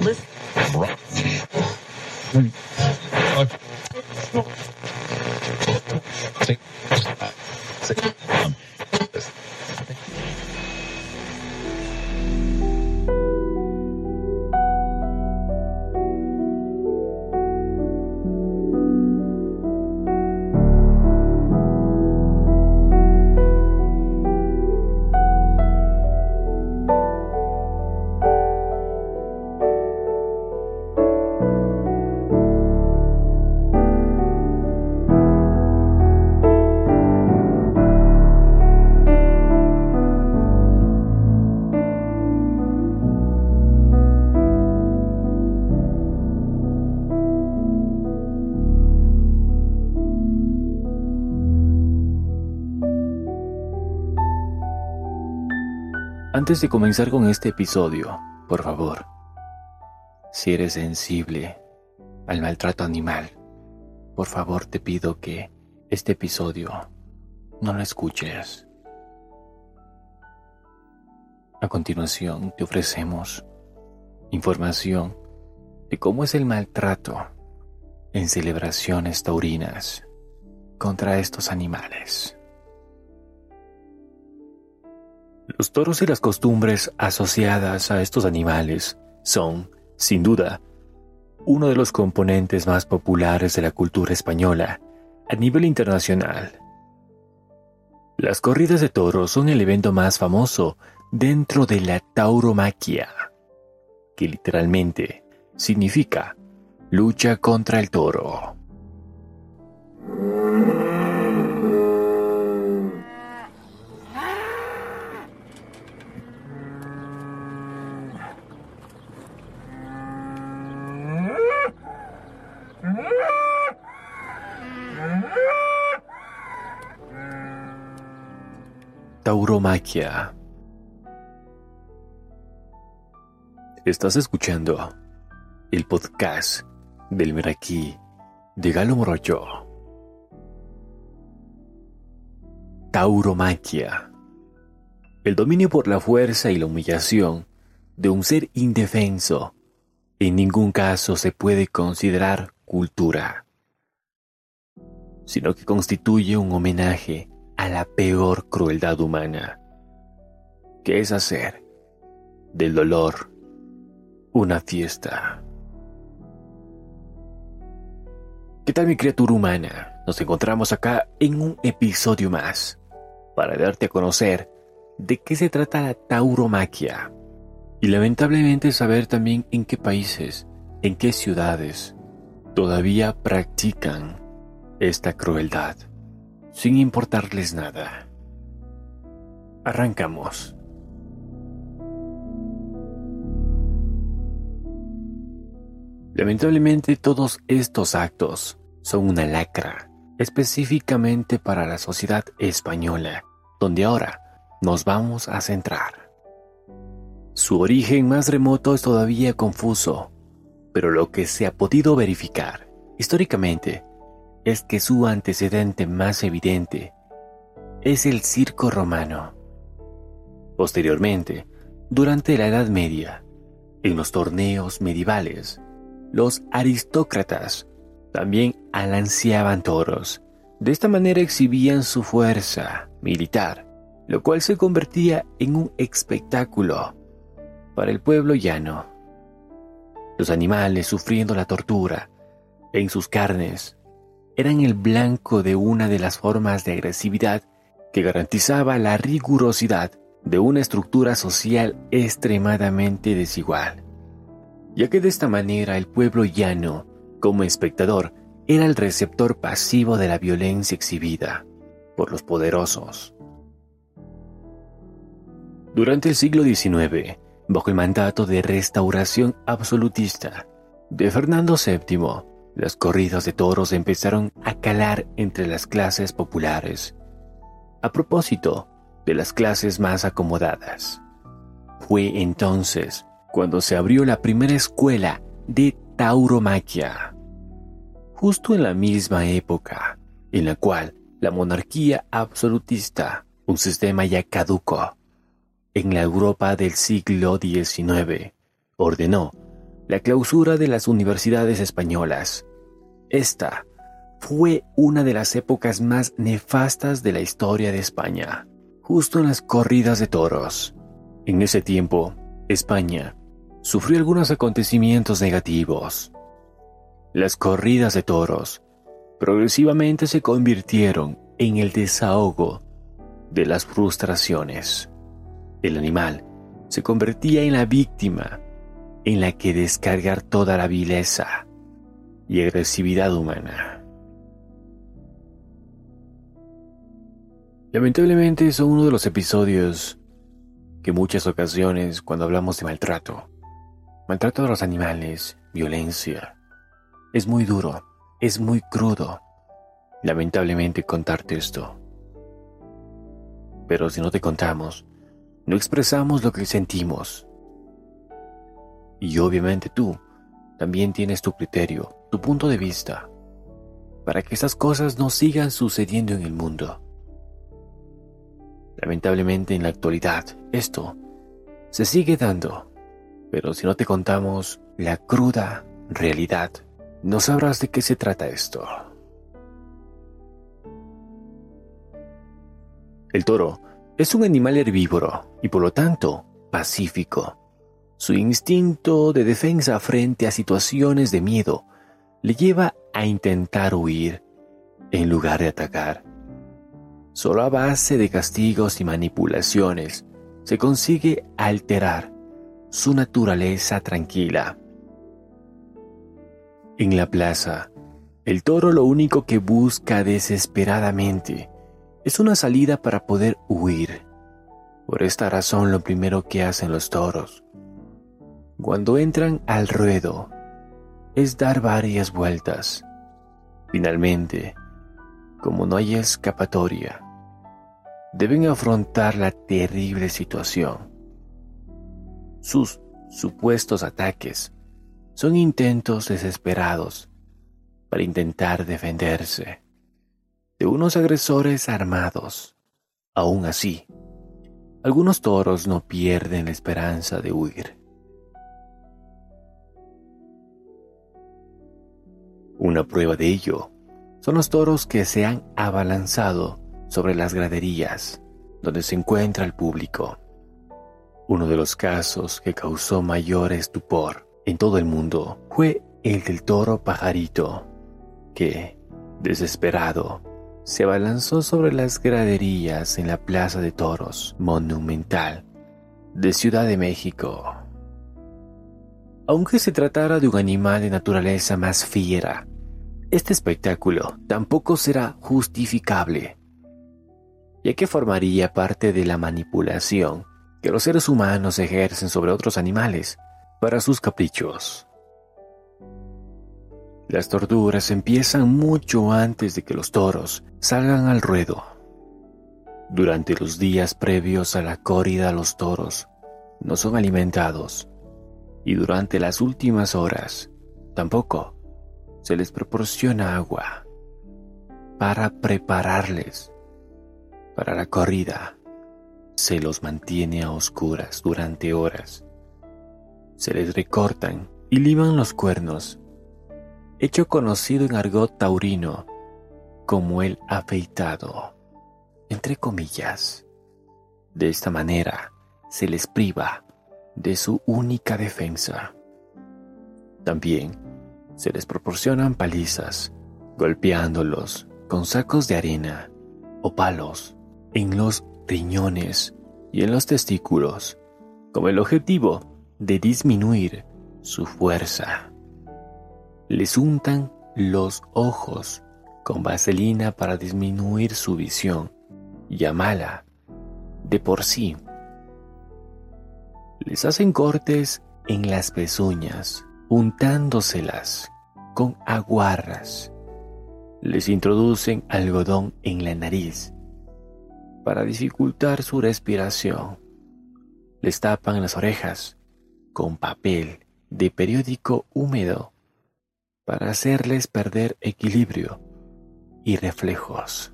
Listen. Antes de comenzar con este episodio, por favor, si eres sensible al maltrato animal, por favor te pido que este episodio no lo escuches. A continuación te ofrecemos información de cómo es el maltrato en celebraciones taurinas contra estos animales. Los toros y las costumbres asociadas a estos animales son, sin duda, uno de los componentes más populares de la cultura española a nivel internacional. Las corridas de toros son el evento más famoso dentro de la tauromaquia, que literalmente significa lucha contra el toro. Tauromaquia. Estás escuchando el podcast del Meraquí de Galo Moroyo. Tauromaquia. El dominio por la fuerza y la humillación de un ser indefenso en ningún caso se puede considerar cultura, sino que constituye un homenaje a la peor crueldad humana, que es hacer del dolor una fiesta. ¿Qué tal mi criatura humana? Nos encontramos acá en un episodio más para darte a conocer de qué se trata la tauromaquia y lamentablemente saber también en qué países, en qué ciudades todavía practican esta crueldad sin importarles nada. Arrancamos. Lamentablemente todos estos actos son una lacra, específicamente para la sociedad española, donde ahora nos vamos a centrar. Su origen más remoto es todavía confuso, pero lo que se ha podido verificar históricamente es que su antecedente más evidente es el circo romano. Posteriormente, durante la Edad Media, en los torneos medievales, los aristócratas también alanceaban toros. De esta manera exhibían su fuerza militar, lo cual se convertía en un espectáculo para el pueblo llano. Los animales sufriendo la tortura en sus carnes eran el blanco de una de las formas de agresividad que garantizaba la rigurosidad de una estructura social extremadamente desigual, ya que de esta manera el pueblo llano, como espectador, era el receptor pasivo de la violencia exhibida por los poderosos. Durante el siglo XIX, bajo el mandato de restauración absolutista de Fernando VII, las corridas de toros empezaron a calar entre las clases populares. A propósito de las clases más acomodadas. Fue entonces cuando se abrió la primera escuela de tauromaquia. Justo en la misma época en la cual la monarquía absolutista, un sistema ya caduco, en la Europa del siglo XIX, ordenó la clausura de las universidades españolas. Esta fue una de las épocas más nefastas de la historia de España, justo en las corridas de toros. En ese tiempo, España sufrió algunos acontecimientos negativos. Las corridas de toros progresivamente se convirtieron en el desahogo de las frustraciones. El animal se convertía en la víctima en la que descargar toda la vileza y agresividad humana. Lamentablemente son uno de los episodios que muchas ocasiones cuando hablamos de maltrato, maltrato de los animales, violencia, es muy duro, es muy crudo, lamentablemente contarte esto. Pero si no te contamos, no expresamos lo que sentimos. Y obviamente tú también tienes tu criterio, tu punto de vista, para que estas cosas no sigan sucediendo en el mundo. Lamentablemente en la actualidad esto se sigue dando, pero si no te contamos la cruda realidad, no sabrás de qué se trata esto. El toro es un animal herbívoro y por lo tanto pacífico. Su instinto de defensa frente a situaciones de miedo le lleva a intentar huir en lugar de atacar. Solo a base de castigos y manipulaciones se consigue alterar su naturaleza tranquila. En la plaza, el toro lo único que busca desesperadamente es una salida para poder huir. Por esta razón lo primero que hacen los toros, cuando entran al ruedo, es dar varias vueltas. Finalmente, como no hay escapatoria, deben afrontar la terrible situación. Sus supuestos ataques son intentos desesperados para intentar defenderse de unos agresores armados. Aún así, algunos toros no pierden la esperanza de huir. Una prueba de ello son los toros que se han abalanzado sobre las graderías donde se encuentra el público. Uno de los casos que causó mayor estupor en todo el mundo fue el del toro pajarito, que, desesperado, se abalanzó sobre las graderías en la Plaza de Toros Monumental de Ciudad de México. Aunque se tratara de un animal de naturaleza más fiera, este espectáculo tampoco será justificable, ya que formaría parte de la manipulación que los seres humanos ejercen sobre otros animales para sus caprichos. Las torturas empiezan mucho antes de que los toros salgan al ruedo. Durante los días previos a la corrida los toros no son alimentados y durante las últimas horas tampoco se les proporciona agua para prepararles para la corrida. Se los mantiene a oscuras durante horas. Se les recortan y liman los cuernos, hecho conocido en argot taurino como el afeitado, entre comillas. De esta manera se les priva de su única defensa. También se les proporcionan palizas, golpeándolos con sacos de arena o palos en los riñones y en los testículos, con el objetivo de disminuir su fuerza. Les untan los ojos con vaselina para disminuir su visión, ya mala de por sí. Les hacen cortes en las pezuñas untándoselas con aguarras. Les introducen algodón en la nariz para dificultar su respiración. Les tapan las orejas con papel de periódico húmedo para hacerles perder equilibrio y reflejos.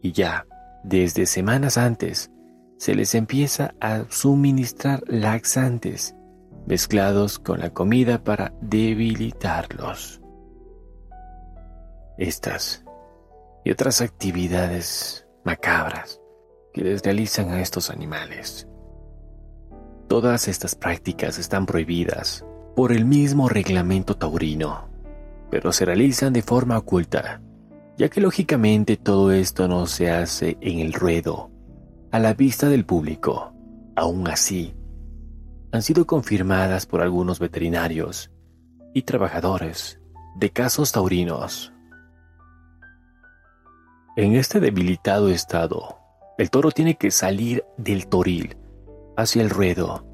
Y ya, desde semanas antes, se les empieza a suministrar laxantes mezclados con la comida para debilitarlos. Estas y otras actividades macabras que les realizan a estos animales. Todas estas prácticas están prohibidas por el mismo reglamento taurino, pero se realizan de forma oculta, ya que lógicamente todo esto no se hace en el ruedo, a la vista del público. Aún así, han sido confirmadas por algunos veterinarios y trabajadores de casos taurinos. En este debilitado estado, el toro tiene que salir del toril hacia el ruedo,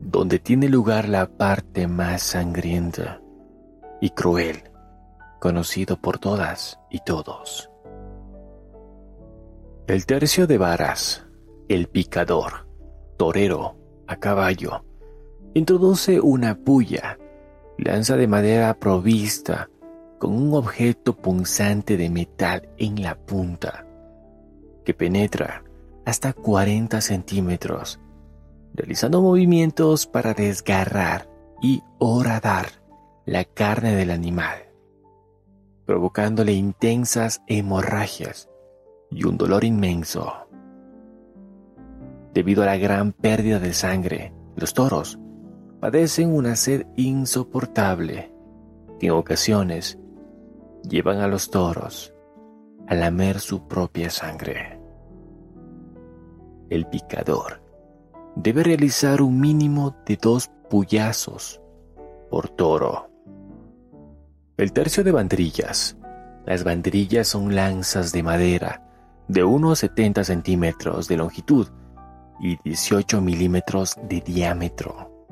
donde tiene lugar la parte más sangrienta y cruel, conocido por todas y todos. El tercio de varas, el picador, torero, a caballo, introduce una puya, lanza de madera provista con un objeto punzante de metal en la punta, que penetra hasta 40 centímetros, realizando movimientos para desgarrar y horadar la carne del animal, provocándole intensas hemorragias y un dolor inmenso. Debido a la gran pérdida de sangre, los toros padecen una sed insoportable que en ocasiones llevan a los toros a lamer su propia sangre. El picador debe realizar un mínimo de dos puyazos por toro. El tercio de banderillas. Las banderillas son lanzas de madera de unos 70 centímetros de longitud y 18 milímetros de diámetro.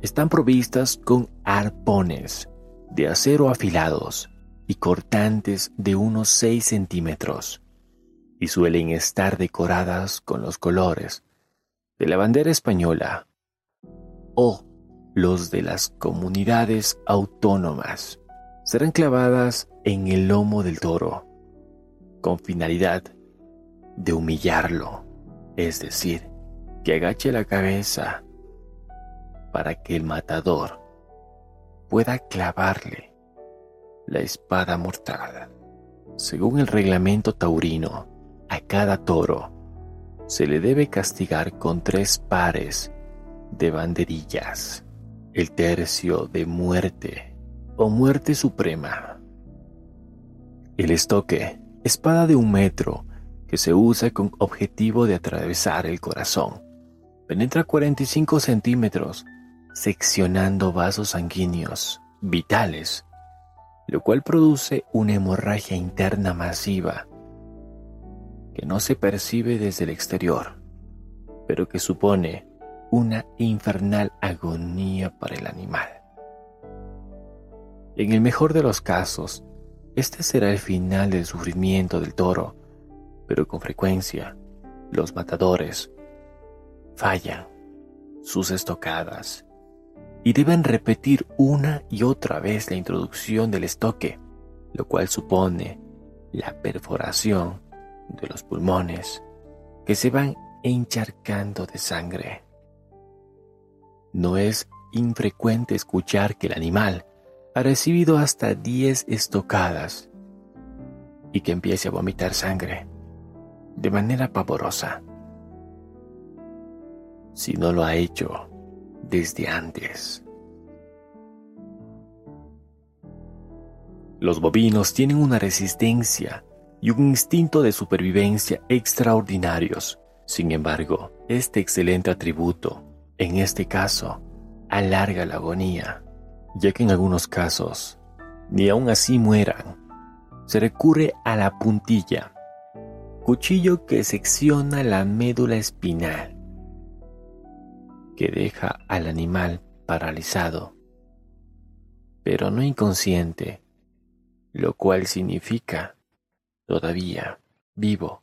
Están provistas con arpones de acero afilados y cortantes de unos 6 centímetros y suelen estar decoradas con los colores de la bandera española o los de las comunidades autónomas. Serán clavadas en el lomo del toro con finalidad de humillarlo, es decir, que agache la cabeza para que el matador pueda clavarle la espada mortal. Según el reglamento taurino, a cada toro se le debe castigar con tres pares de banderillas, el tercio de muerte o muerte suprema. El estoque, espada de un metro, que se usa con objetivo de atravesar el corazón. Penetra 45 centímetros, seccionando vasos sanguíneos vitales lo cual produce una hemorragia interna masiva que no se percibe desde el exterior, pero que supone una infernal agonía para el animal. En el mejor de los casos, este será el final del sufrimiento del toro, pero con frecuencia los matadores fallan sus estocadas y deben repetir una y otra vez la introducción del estoque, lo cual supone la perforación de los pulmones que se van encharcando de sangre. No es infrecuente escuchar que el animal ha recibido hasta 10 estocadas y que empiece a vomitar sangre de manera pavorosa. Si no lo ha hecho, desde antes. Los bovinos tienen una resistencia y un instinto de supervivencia extraordinarios. Sin embargo, este excelente atributo, en este caso, alarga la agonía, ya que en algunos casos, ni aun así mueran, se recurre a la puntilla, cuchillo que secciona la médula espinal que deja al animal paralizado, pero no inconsciente, lo cual significa todavía vivo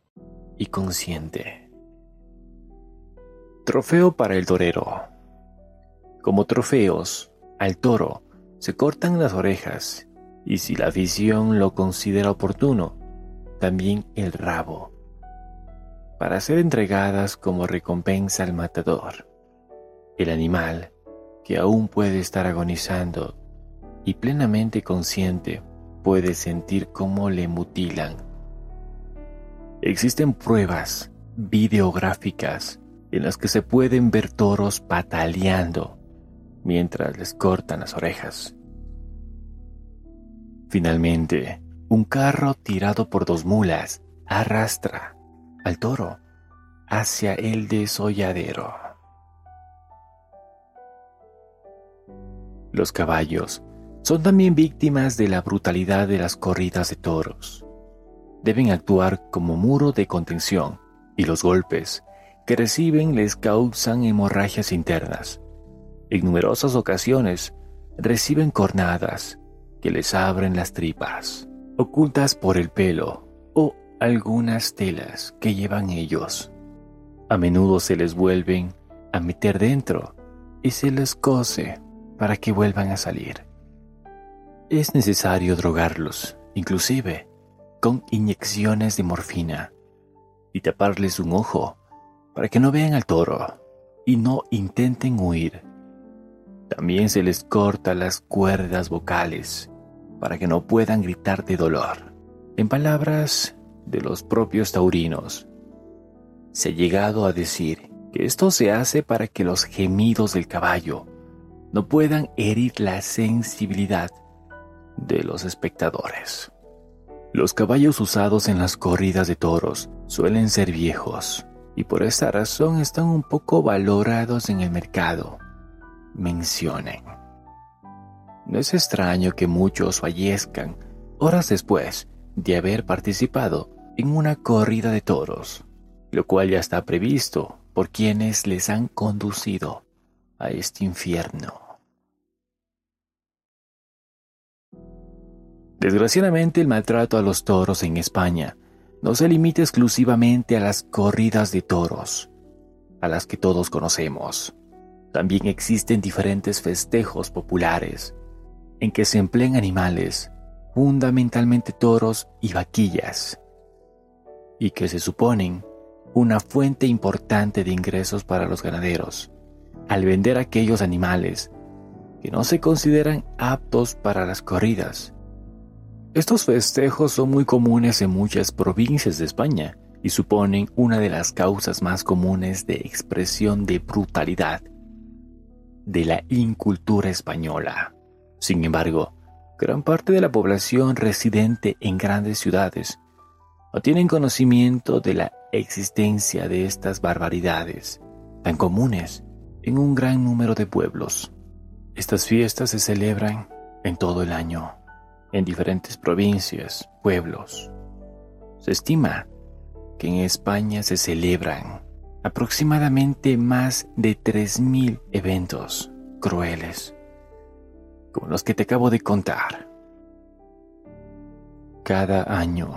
y consciente. Trofeo para el torero. Como trofeos, al toro se cortan las orejas y si la afición lo considera oportuno, también el rabo, para ser entregadas como recompensa al matador. El animal que aún puede estar agonizando y plenamente consciente puede sentir cómo le mutilan. Existen pruebas videográficas en las que se pueden ver toros pataleando mientras les cortan las orejas. Finalmente, un carro tirado por dos mulas arrastra al toro hacia el desolladero. Los caballos son también víctimas de la brutalidad de las corridas de toros. Deben actuar como muro de contención y los golpes que reciben les causan hemorragias internas. En numerosas ocasiones reciben cornadas que les abren las tripas, ocultas por el pelo o algunas telas que llevan ellos. A menudo se les vuelven a meter dentro y se les cose para que vuelvan a salir. Es necesario drogarlos, inclusive con inyecciones de morfina, y taparles un ojo para que no vean al toro y no intenten huir. También se les corta las cuerdas vocales para que no puedan gritar de dolor. En palabras de los propios taurinos, se ha llegado a decir que esto se hace para que los gemidos del caballo no puedan herir la sensibilidad de los espectadores. Los caballos usados en las corridas de toros suelen ser viejos y por esta razón están un poco valorados en el mercado. Mencionen. No es extraño que muchos fallezcan horas después de haber participado en una corrida de toros, lo cual ya está previsto por quienes les han conducido a este infierno. Desgraciadamente el maltrato a los toros en España no se limita exclusivamente a las corridas de toros, a las que todos conocemos. También existen diferentes festejos populares en que se emplean animales, fundamentalmente toros y vaquillas, y que se suponen una fuente importante de ingresos para los ganaderos, al vender aquellos animales que no se consideran aptos para las corridas estos festejos son muy comunes en muchas provincias de España y suponen una de las causas más comunes de expresión de brutalidad de la incultura española. Sin embargo, gran parte de la población residente en grandes ciudades no tienen conocimiento de la existencia de estas barbaridades tan comunes en un gran número de pueblos. Estas fiestas se celebran en todo el año en diferentes provincias, pueblos. Se estima que en España se celebran aproximadamente más de 3.000 eventos crueles, como los que te acabo de contar. Cada año,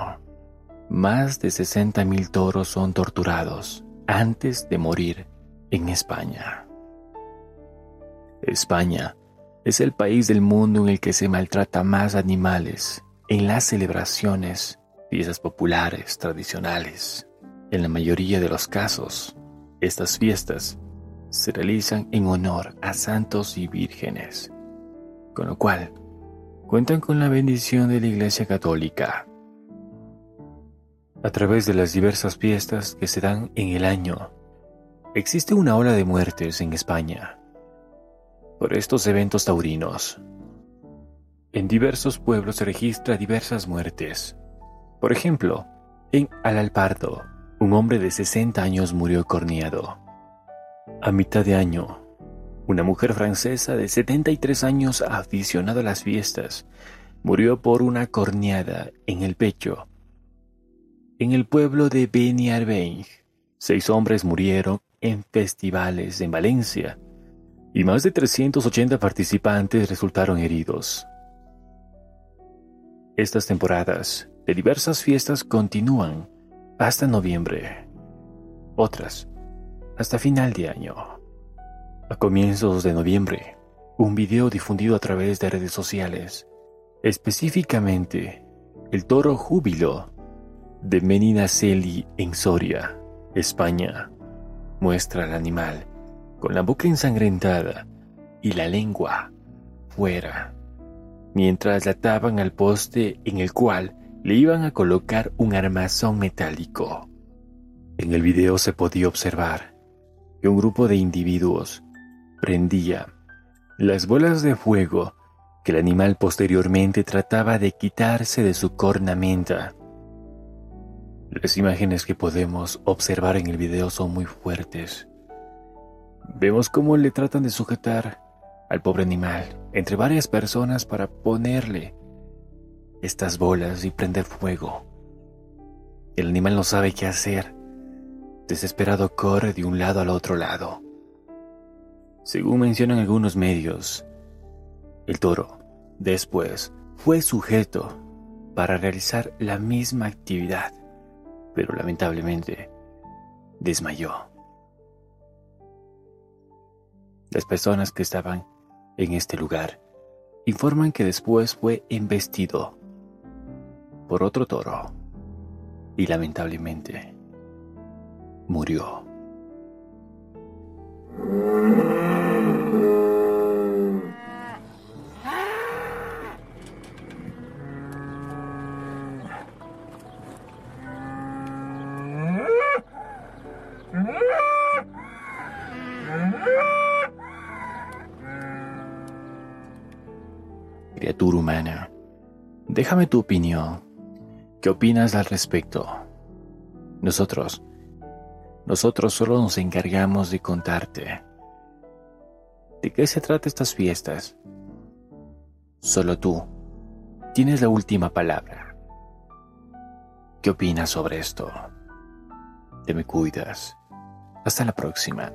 más de 60.000 toros son torturados antes de morir en España. España es el país del mundo en el que se maltrata más animales en las celebraciones, fiestas populares, tradicionales. En la mayoría de los casos, estas fiestas se realizan en honor a santos y vírgenes, con lo cual cuentan con la bendición de la Iglesia Católica. A través de las diversas fiestas que se dan en el año, existe una ola de muertes en España por estos eventos taurinos. En diversos pueblos se registra diversas muertes. Por ejemplo, en Alalpardo, un hombre de 60 años murió corneado. A mitad de año, una mujer francesa de 73 años aficionada a las fiestas murió por una corneada en el pecho. En el pueblo de Beniarbeig, seis hombres murieron en festivales en Valencia y más de 380 participantes resultaron heridos. Estas temporadas de diversas fiestas continúan hasta noviembre, otras hasta final de año. A comienzos de noviembre, un video difundido a través de redes sociales, específicamente el toro júbilo de Meninaceli en Soria, España, muestra al animal con la boca ensangrentada y la lengua fuera, mientras la ataban al poste en el cual le iban a colocar un armazón metálico. En el video se podía observar que un grupo de individuos prendía las bolas de fuego que el animal posteriormente trataba de quitarse de su cornamenta. Las imágenes que podemos observar en el video son muy fuertes. Vemos cómo le tratan de sujetar al pobre animal entre varias personas para ponerle estas bolas y prender fuego. El animal no sabe qué hacer. Desesperado corre de un lado al otro lado. Según mencionan algunos medios, el toro, después, fue sujeto para realizar la misma actividad, pero lamentablemente desmayó. Las personas que estaban en este lugar informan que después fue embestido por otro toro y lamentablemente murió. Criatura humana, déjame tu opinión. ¿Qué opinas al respecto? Nosotros, nosotros solo nos encargamos de contarte. ¿De qué se trata estas fiestas? Solo tú tienes la última palabra. ¿Qué opinas sobre esto? Te me cuidas. Hasta la próxima.